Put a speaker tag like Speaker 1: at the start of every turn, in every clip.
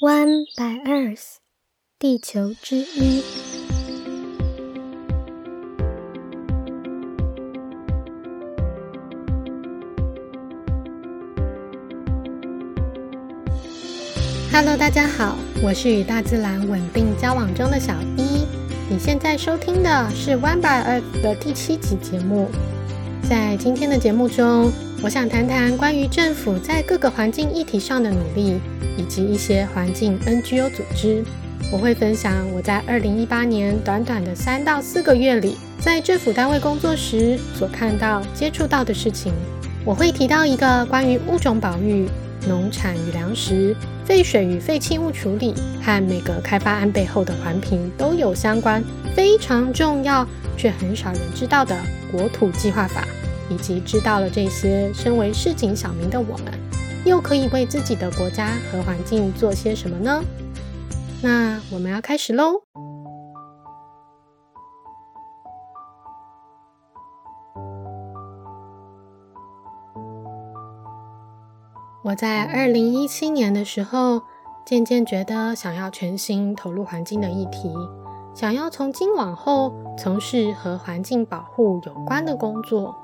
Speaker 1: One by Earth，地球之一。Hello，大家好，我是与大自然稳定交往中的小一。你现在收听的是 One by Earth 的第七集节目。在今天的节目中，我想谈谈关于政府在各个环境议题上的努力，以及一些环境 NGO 组织。我会分享我在二零一八年短短的三到四个月里，在政府单位工作时所看到、接触到的事情。我会提到一个关于物种保育、农产与粮食、废水与废弃物处理和每个开发案背后的环评都有相关、非常重要却很少人知道的国土计划法。以及知道了这些，身为市井小民的我们，又可以为自己的国家和环境做些什么呢？那我们要开始喽！我在二零一七年的时候，渐渐觉得想要全心投入环境的议题，想要从今往后从事和环境保护有关的工作。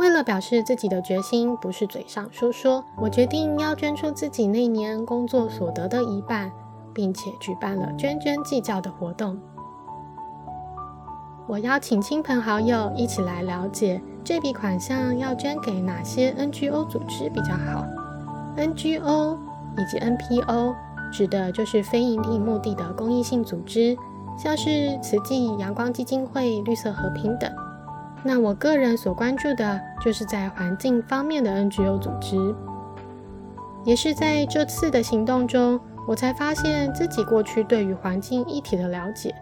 Speaker 1: 为了表示自己的决心，不是嘴上说说，我决定要捐出自己那年工作所得的一半，并且举办了捐捐计较的活动。我邀请亲朋好友一起来了解这笔款项要捐给哪些 NGO 组织比较好。NGO 以及 NPO 指的就是非营利目的的公益性组织，像是慈济阳光基金会、绿色和平等。那我个人所关注的就是在环境方面的 NGO 组织，也是在这次的行动中，我才发现自己过去对于环境议题的了解，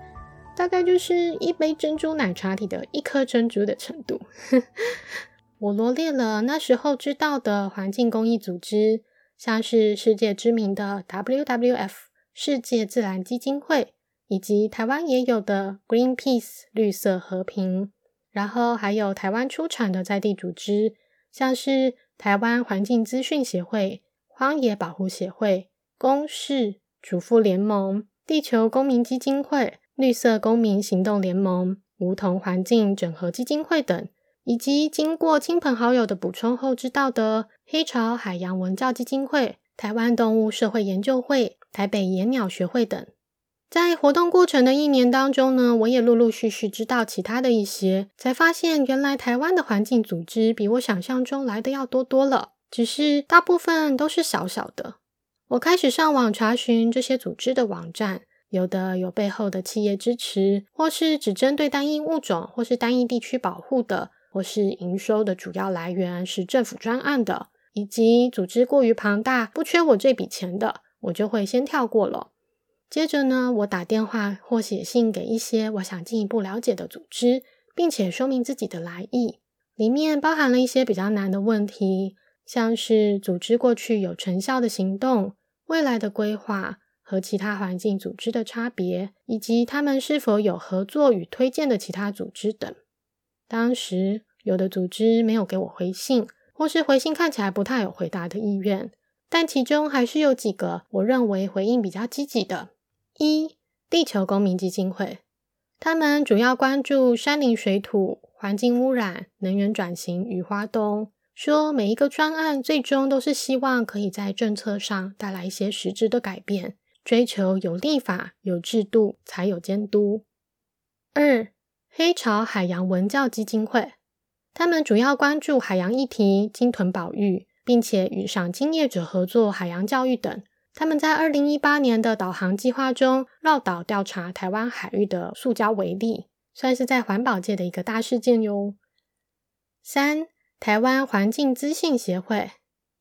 Speaker 1: 大概就是一杯珍珠奶茶里的一颗珍珠的程度。我罗列了那时候知道的环境公益组织，像是世界知名的 WWF 世界自然基金会，以及台湾也有的 Greenpeace 绿色和平。然后还有台湾出产的在地组织，像是台湾环境资讯协会、荒野保护协会、公视、主妇联盟、地球公民基金会、绿色公民行动联盟、梧桐环境整合基金会等，以及经过亲朋好友的补充后知道的黑潮海洋文教基金会、台湾动物社会研究会、台北野鸟学会等。在活动过程的一年当中呢，我也陆陆续续知道其他的一些，才发现原来台湾的环境组织比我想象中来的要多多了。只是大部分都是小小的。我开始上网查询这些组织的网站，有的有背后的企业支持，或是只针对单一物种或是单一地区保护的，或是营收的主要来源是政府专案的，以及组织过于庞大不缺我这笔钱的，我就会先跳过了。接着呢，我打电话或写信给一些我想进一步了解的组织，并且说明自己的来意。里面包含了一些比较难的问题，像是组织过去有成效的行动、未来的规划和其他环境组织的差别，以及他们是否有合作与推荐的其他组织等。当时有的组织没有给我回信，或是回信看起来不太有回答的意愿，但其中还是有几个我认为回应比较积极的。一地球公民基金会，他们主要关注山林水土、环境污染、能源转型与花东。说每一个专案最终都是希望可以在政策上带来一些实质的改变，追求有立法、有制度才有监督。二黑潮海洋文教基金会，他们主要关注海洋议题、鲸豚保育，并且与赏金业者合作海洋教育等。他们在二零一八年的导航计划中绕岛调查台湾海域的塑胶微粒，算是在环保界的一个大事件哟。三、台湾环境资讯协会，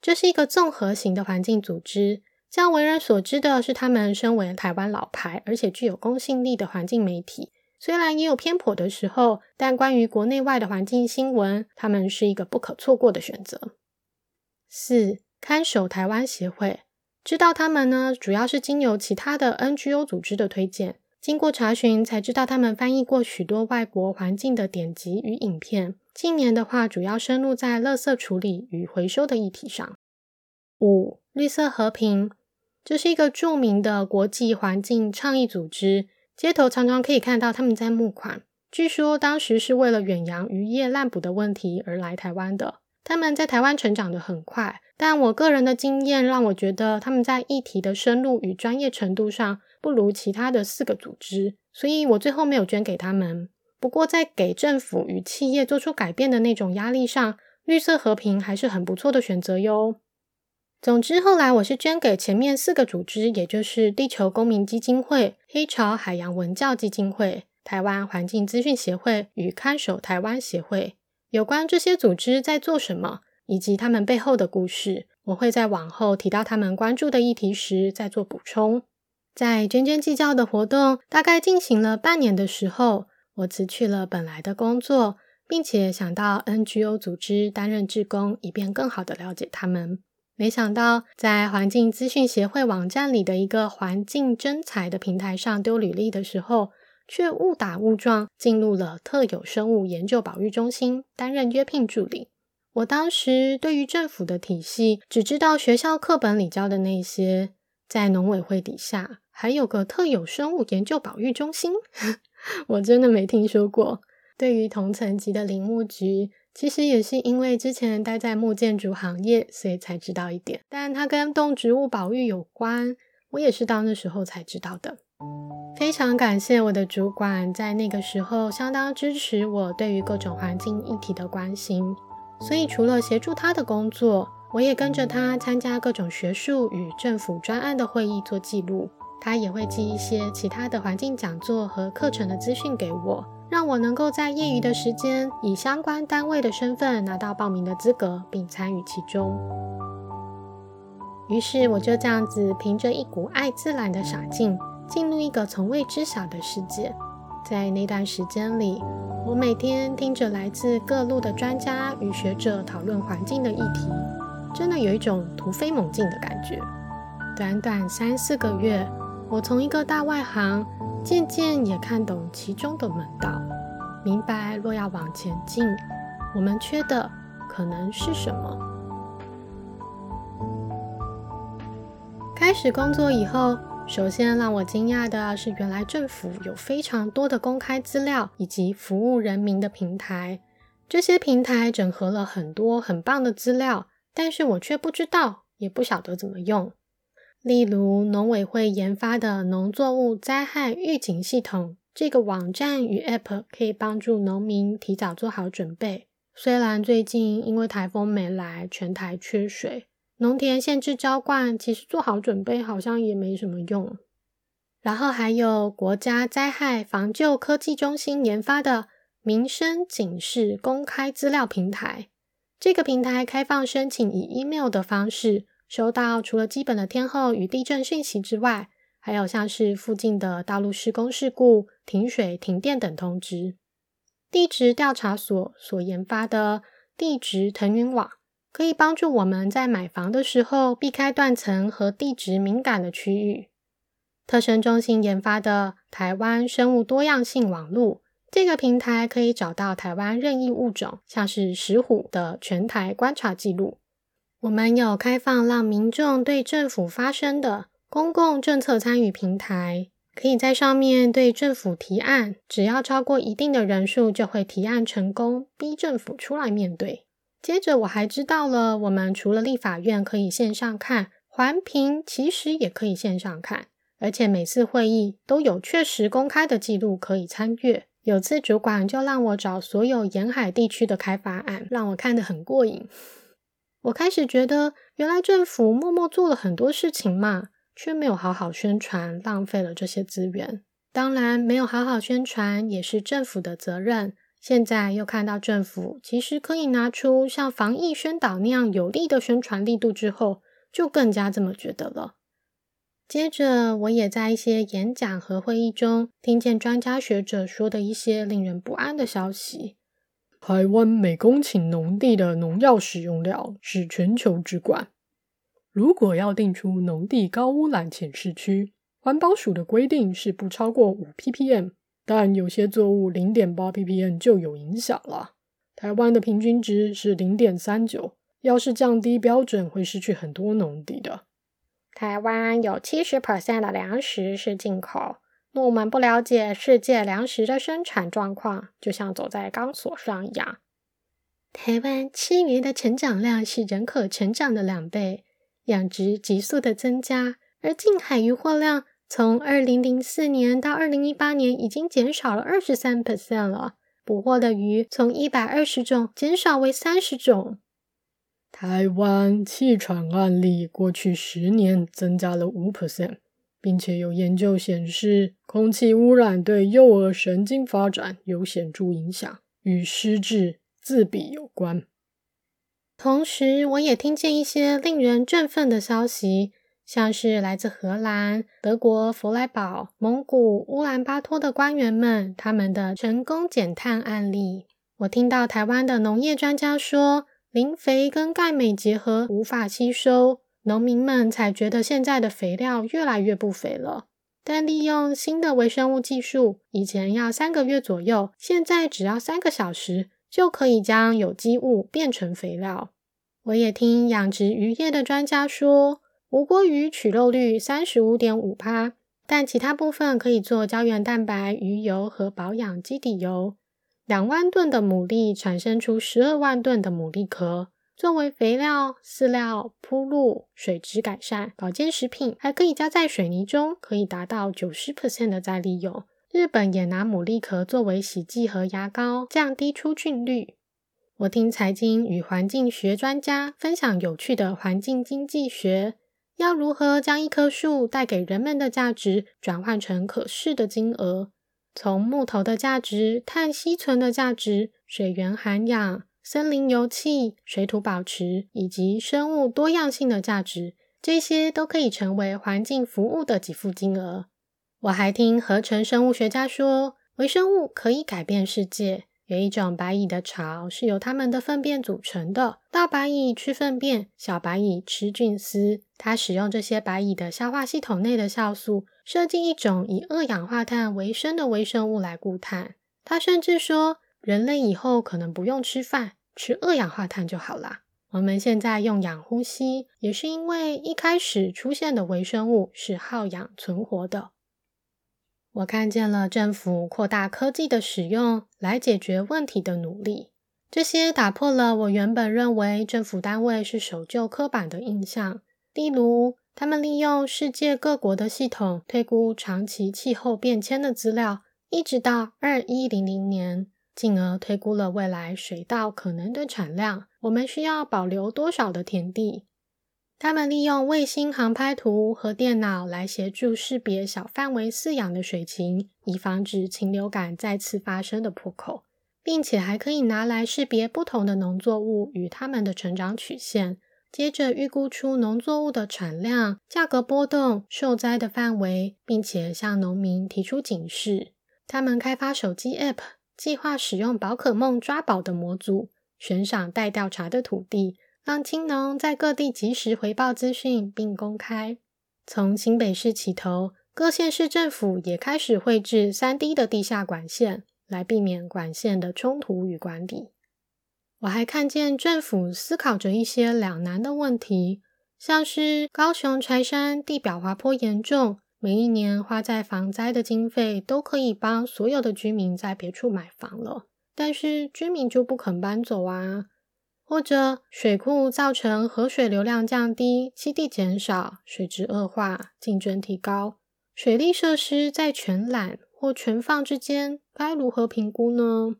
Speaker 1: 这是一个综合型的环境组织。较为人所知的是，他们身为台湾老牌而且具有公信力的环境媒体，虽然也有偏颇的时候，但关于国内外的环境新闻，他们是一个不可错过的选择。四、看守台湾协会。知道他们呢，主要是经由其他的 NGO 组织的推荐，经过查询才知道他们翻译过许多外国环境的典籍与影片。近年的话，主要深入在垃圾处理与回收的议题上。五、绿色和平，这是一个著名的国际环境倡议组织，街头常常可以看到他们在募款。据说当时是为了远洋渔业滥捕的问题而来台湾的。他们在台湾成长得很快，但我个人的经验让我觉得他们在议题的深入与专业程度上不如其他的四个组织，所以我最后没有捐给他们。不过在给政府与企业做出改变的那种压力上，绿色和平还是很不错的选择哟。总之，后来我是捐给前面四个组织，也就是地球公民基金会、黑潮海洋文教基金会、台湾环境资讯协会与看守台湾协会。有关这些组织在做什么，以及他们背后的故事，我会在往后提到他们关注的议题时再做补充。在捐捐计较的活动大概进行了半年的时候，我辞去了本来的工作，并且想到 NGO 组织担任志工，以便更好的了解他们。没想到在环境资讯协会网站里的一个环境征才的平台上丢履历的时候。却误打误撞进入了特有生物研究保育中心担任约聘助理。我当时对于政府的体系只知道学校课本里教的那些，在农委会底下还有个特有生物研究保育中心，我真的没听说过。对于同层级的林木局，其实也是因为之前待在木建筑行业，所以才知道一点。但它跟动植物保育有关，我也是到那时候才知道的。非常感谢我的主管，在那个时候相当支持我对于各种环境议题的关心。所以除了协助他的工作，我也跟着他参加各种学术与政府专案的会议做记录。他也会寄一些其他的环境讲座和课程的资讯给我，让我能够在业余的时间以相关单位的身份拿到报名的资格，并参与其中。于是我就这样子凭着一股爱自然的傻劲。进入一个从未知晓的世界，在那段时间里，我每天听着来自各路的专家与学者讨论环境的议题，真的有一种突飞猛进的感觉。短短三四个月，我从一个大外行，渐渐也看懂其中的门道，明白若要往前进，我们缺的可能是什么。开始工作以后。首先让我惊讶的是，原来政府有非常多的公开资料以及服务人民的平台。这些平台整合了很多很棒的资料，但是我却不知道，也不晓得怎么用。例如，农委会研发的农作物灾害预警系统，这个网站与 App 可以帮助农民提早做好准备。虽然最近因为台风没来，全台缺水。农田限制浇灌，其实做好准备好像也没什么用。然后还有国家灾害防救科技中心研发的民生警示公开资料平台，这个平台开放申请以 email 的方式收到除了基本的天候与地震讯息之外，还有像是附近的道路施工事故、停水、停电等通知。地质调查所所研发的地质腾云网。可以帮助我们在买房的时候避开断层和地质敏感的区域。特生中心研发的台湾生物多样性网络，这个平台可以找到台湾任意物种，像是石虎的全台观察记录。我们有开放让民众对政府发声的公共政策参与平台，可以在上面对政府提案，只要超过一定的人数，就会提案成功，逼政府出来面对。接着我还知道了，我们除了立法院可以线上看，环评其实也可以线上看，而且每次会议都有确实公开的记录可以参阅。有次主管就让我找所有沿海地区的开发案，让我看得很过瘾。我开始觉得，原来政府默默做了很多事情嘛，却没有好好宣传，浪费了这些资源。当然，没有好好宣传也是政府的责任。现在又看到政府其实可以拿出像防疫宣导那样有力的宣传力度之后，就更加这么觉得了。接着，我也在一些演讲和会议中听见专家学者说的一些令人不安的消息：
Speaker 2: 台湾每公顷农地的农药使用量是全球之冠。如果要定出农地高污染浅市区，环保署的规定是不超过五 ppm。但有些作物零点八 ppm 就有影响了。台湾的平均值是零点三九，要是降低标准，会失去很多农地的。
Speaker 1: 台湾有七十 percent 的粮食是进口。若我们不了解世界粮食的生产状况，就像走在钢索上一样。台湾吃鱼的成长量是人口成长的两倍，养殖急速的增加，而近海渔获量从二零零四年到二零一八年已经减少了二十三 percent 了，捕获的鱼从一百二十种减少为三十种。
Speaker 2: 台湾气喘案例过去十年增加了五 percent，并且有研究显示，空气污染对幼儿神经发展有显著影响，与失智、自闭有关。
Speaker 1: 同时，我也听见一些令人振奋的消息，像是来自荷兰、德国弗莱堡、蒙古乌兰巴托的官员们他们的成功减碳案例。我听到台湾的农业专家说。磷肥跟钙镁结合无法吸收，农民们才觉得现在的肥料越来越不肥了。但利用新的微生物技术，以前要三个月左右，现在只要三个小时就可以将有机物变成肥料。我也听养殖渔业的专家说，无锅鱼取肉率三十五点五趴，但其他部分可以做胶原蛋白、鱼油和保养基底油。两万吨的牡蛎产生出十二万吨的牡蛎壳，作为肥料、饲料、铺路、水质改善、保健食品，还可以加在水泥中，可以达到九十 percent 的再利用。日本也拿牡蛎壳作为洗剂和牙膏，降低出菌率。我听财经与环境学专家分享有趣的环境经济学，要如何将一棵树带给人们的价值转换成可视的金额。从木头的价值、碳吸存的价值、水源涵养、森林油气、水土保持以及生物多样性的价值，这些都可以成为环境服务的给付金额。我还听合成生物学家说，微生物可以改变世界。有一种白蚁的巢是由它们的粪便组成的。大白蚁吃粪便，小白蚁吃菌丝。它使用这些白蚁的消化系统内的酵素，设计一种以二氧化碳为生的微生物来固碳。它甚至说，人类以后可能不用吃饭，吃二氧化碳就好啦。我们现在用氧呼吸，也是因为一开始出现的微生物是耗氧存活的。我看见了政府扩大科技的使用来解决问题的努力，这些打破了我原本认为政府单位是守旧刻板的印象。例如，他们利用世界各国的系统推估长期气候变迁的资料，一直到二一零零年，进而推估了未来水稻可能的产量，我们需要保留多少的田地。他们利用卫星航拍图和电脑来协助识别小范围饲养的水禽，以防止禽流感再次发生的破口，并且还可以拿来识别不同的农作物与它们的成长曲线，接着预估出农作物的产量、价格波动、受灾的范围，并且向农民提出警示。他们开发手机 App，计划使用宝可梦抓宝的模组，悬赏待调查的土地。让青农在各地及时回报资讯并公开。从新北市起头，各县市政府也开始绘制三 D 的地下管线，来避免管线的冲突与管理。我还看见政府思考着一些两难的问题，像是高雄柴山地表滑坡严重，每一年花在防灾的经费都可以帮所有的居民在别处买房了，但是居民就不肯搬走啊。或者水库造成河水流量降低、栖地减少、水质恶化、竞争提高，水利设施在全览或全放之间该如何评估呢？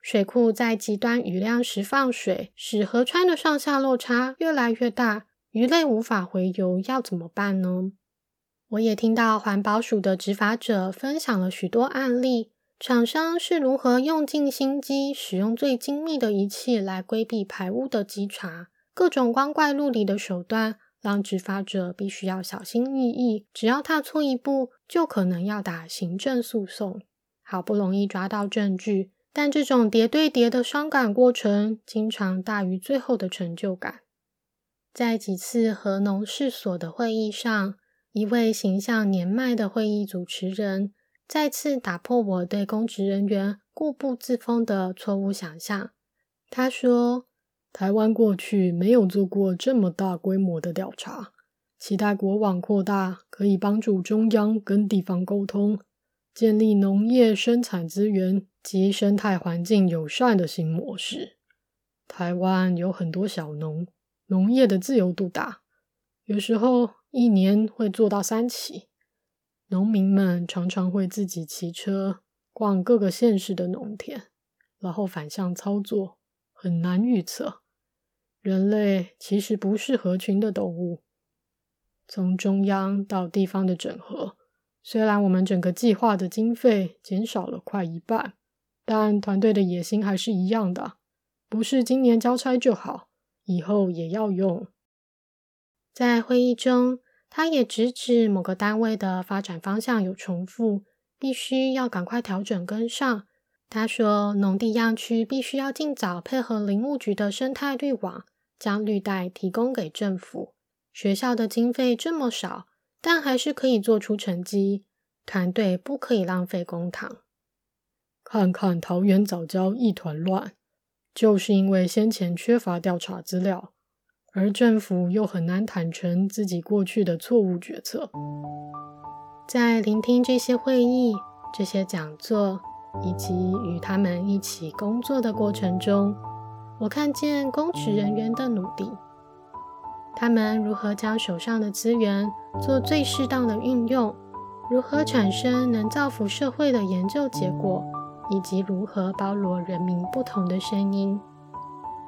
Speaker 1: 水库在极端雨量时放水，使河川的上下落差越来越大，鱼类无法回游，要怎么办呢？我也听到环保署的执法者分享了许多案例。厂商是如何用尽心机，使用最精密的仪器来规避排污的稽查？各种光怪陆离的手段，让执法者必须要小心翼翼，只要踏错一步，就可能要打行政诉讼。好不容易抓到证据，但这种叠对叠的伤感过程，经常大于最后的成就感。在几次和农事所的会议上，一位形象年迈的会议主持人。再次打破我对公职人员固步自封的错误想象。他说：“
Speaker 2: 台湾过去没有做过这么大规模的调查，期待国网扩大，可以帮助中央跟地方沟通，建立农业生产资源及生态环境友善的新模式。台湾有很多小农，农业的自由度大，有时候一年会做到三起。农民们常常会自己骑车逛各个县市的农田，然后反向操作，很难预测。人类其实不是合群的动物。从中央到地方的整合，虽然我们整个计划的经费减少了快一半，但团队的野心还是一样的，不是今年交差就好，以后也要用。
Speaker 1: 在会议中。他也直指某个单位的发展方向有重复，必须要赶快调整跟上。他说，农地样区必须要尽早配合林务局的生态绿网，将绿带提供给政府。学校的经费这么少，但还是可以做出成绩。团队不可以浪费公帑。
Speaker 2: 看看桃园早教一团乱，就是因为先前缺乏调查资料。而政府又很难坦诚自己过去的错误决策。
Speaker 1: 在聆听这些会议、这些讲座以及与他们一起工作的过程中，我看见公职人员的努力。他们如何将手上的资源做最适当的运用，如何产生能造福社会的研究结果，以及如何包罗人民不同的声音。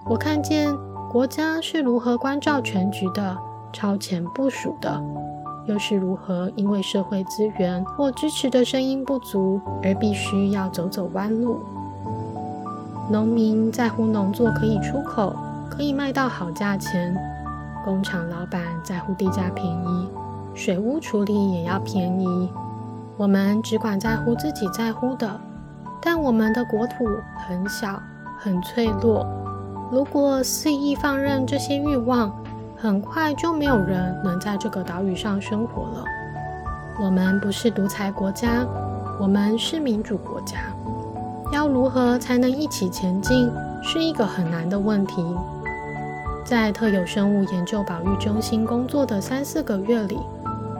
Speaker 1: 我看见。国家是如何关照全局的、超前部署的，又是如何因为社会资源或支持的声音不足而必须要走走弯路？农民在乎农作可以出口，可以卖到好价钱；工厂老板在乎地价便宜，水污处理也要便宜。我们只管在乎自己在乎的，但我们的国土很小，很脆弱。如果肆意放任这些欲望，很快就没有人能在这个岛屿上生活了。我们不是独裁国家，我们是民主国家。要如何才能一起前进，是一个很难的问题。在特有生物研究保育中心工作的三四个月里，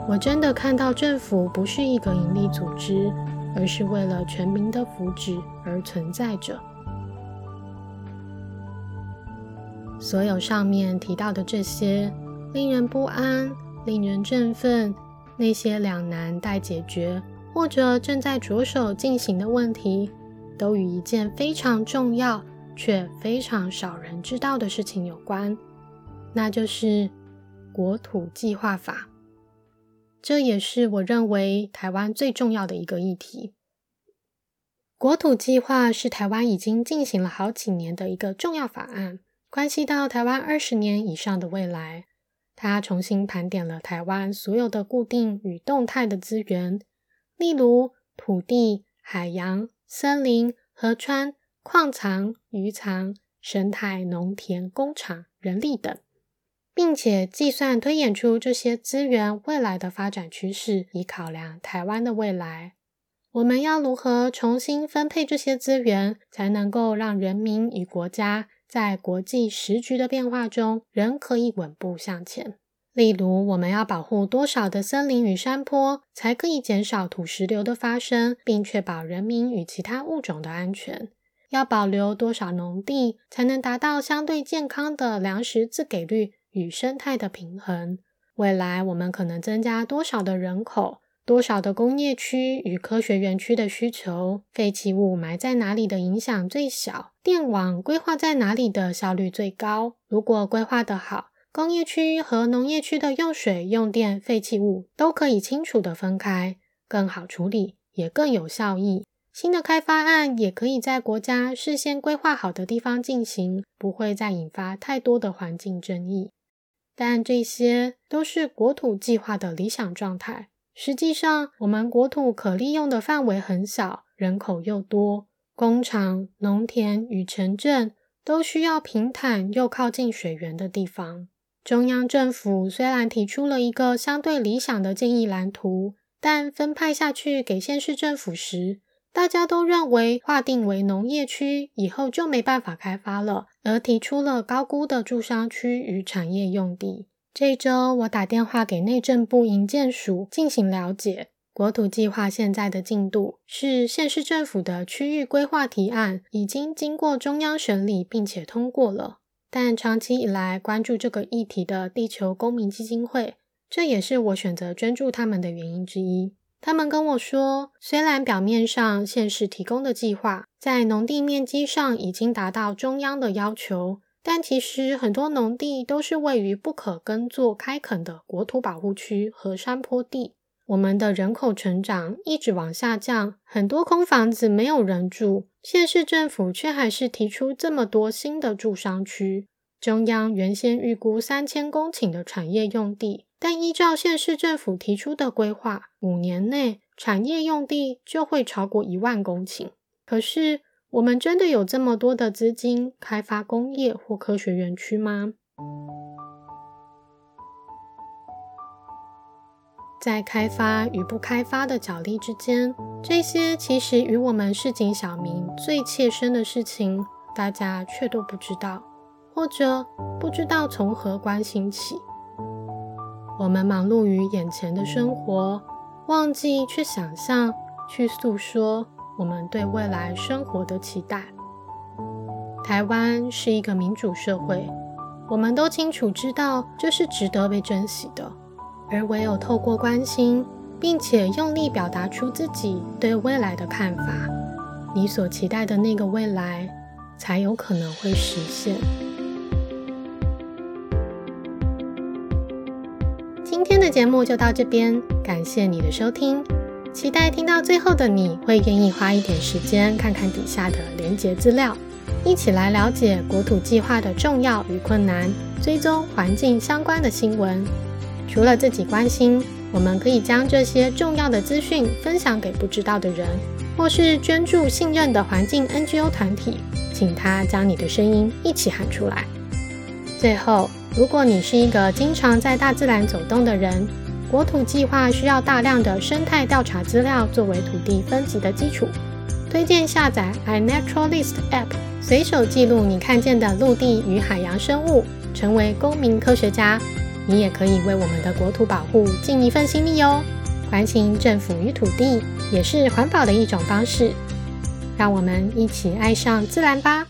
Speaker 1: 我真的看到政府不是一个营利组织，而是为了全民的福祉而存在着。所有上面提到的这些令人不安、令人振奋、那些两难待解决或者正在着手进行的问题，都与一件非常重要却非常少人知道的事情有关，那就是国土计划法。这也是我认为台湾最重要的一个议题。国土计划是台湾已经进行了好几年的一个重要法案。关系到台湾二十年以上的未来，他重新盘点了台湾所有的固定与动态的资源，例如土地、海洋、森林、河川、矿藏、渔藏、生态、农田、工厂、人力等，并且计算推演出这些资源未来的发展趋势，以考量台湾的未来。我们要如何重新分配这些资源，才能够让人民与国家？在国际时局的变化中，仍可以稳步向前。例如，我们要保护多少的森林与山坡，才可以减少土石流的发生，并确保人民与其他物种的安全？要保留多少农地，才能达到相对健康的粮食自给率与生态的平衡？未来我们可能增加多少的人口？多少的工业区与科学园区的需求，废弃物埋在哪里的影响最小？电网规划在哪里的效率最高？如果规划得好，工业区和农业区的用水、用电、废弃物都可以清楚的分开，更好处理，也更有效益。新的开发案也可以在国家事先规划好的地方进行，不会再引发太多的环境争议。但这些都是国土计划的理想状态。实际上，我们国土可利用的范围很小，人口又多，工厂、农田与城镇都需要平坦又靠近水源的地方。中央政府虽然提出了一个相对理想的建议蓝图，但分派下去给县市政府时，大家都认为划定为农业区以后就没办法开发了，而提出了高估的住商区与产业用地。这一周，我打电话给内政部营建署进行了解。国土计划现在的进度是，县市政府的区域规划提案已经经过中央审理，并且通过了。但长期以来关注这个议题的地球公民基金会，这也是我选择捐助他们的原因之一。他们跟我说，虽然表面上县市提供的计划在农地面积上已经达到中央的要求。但其实很多农地都是位于不可耕作、开垦的国土保护区和山坡地。我们的人口成长一直往下降，很多空房子没有人住，县市政府却还是提出这么多新的住商区。中央原先预估三千公顷的产业用地，但依照县市政府提出的规划，五年内产业用地就会超过一万公顷。可是。我们真的有这么多的资金开发工业或科学园区吗？在开发与不开发的角力之间，这些其实与我们市井小民最切身的事情，大家却都不知道，或者不知道从何关心起。我们忙碌于眼前的生活，忘记去想象，去诉说。我们对未来生活的期待。台湾是一个民主社会，我们都清楚知道这是值得被珍惜的。而唯有透过关心，并且用力表达出自己对未来的看法，你所期待的那个未来，才有可能会实现。今天的节目就到这边，感谢你的收听。期待听到最后的你会愿意花一点时间看看底下的连结资料，一起来了解国土计划的重要与困难，追踪环境相关的新闻。除了自己关心，我们可以将这些重要的资讯分享给不知道的人，或是捐助信任的环境 NGO 团体，请他将你的声音一起喊出来。最后，如果你是一个经常在大自然走动的人，国土计划需要大量的生态调查资料作为土地分级的基础，推荐下载 iNaturalist App，随手记录你看见的陆地与海洋生物，成为公民科学家。你也可以为我们的国土保护尽一份心力哦。关心政府与土地，也是环保的一种方式。让我们一起爱上自然吧。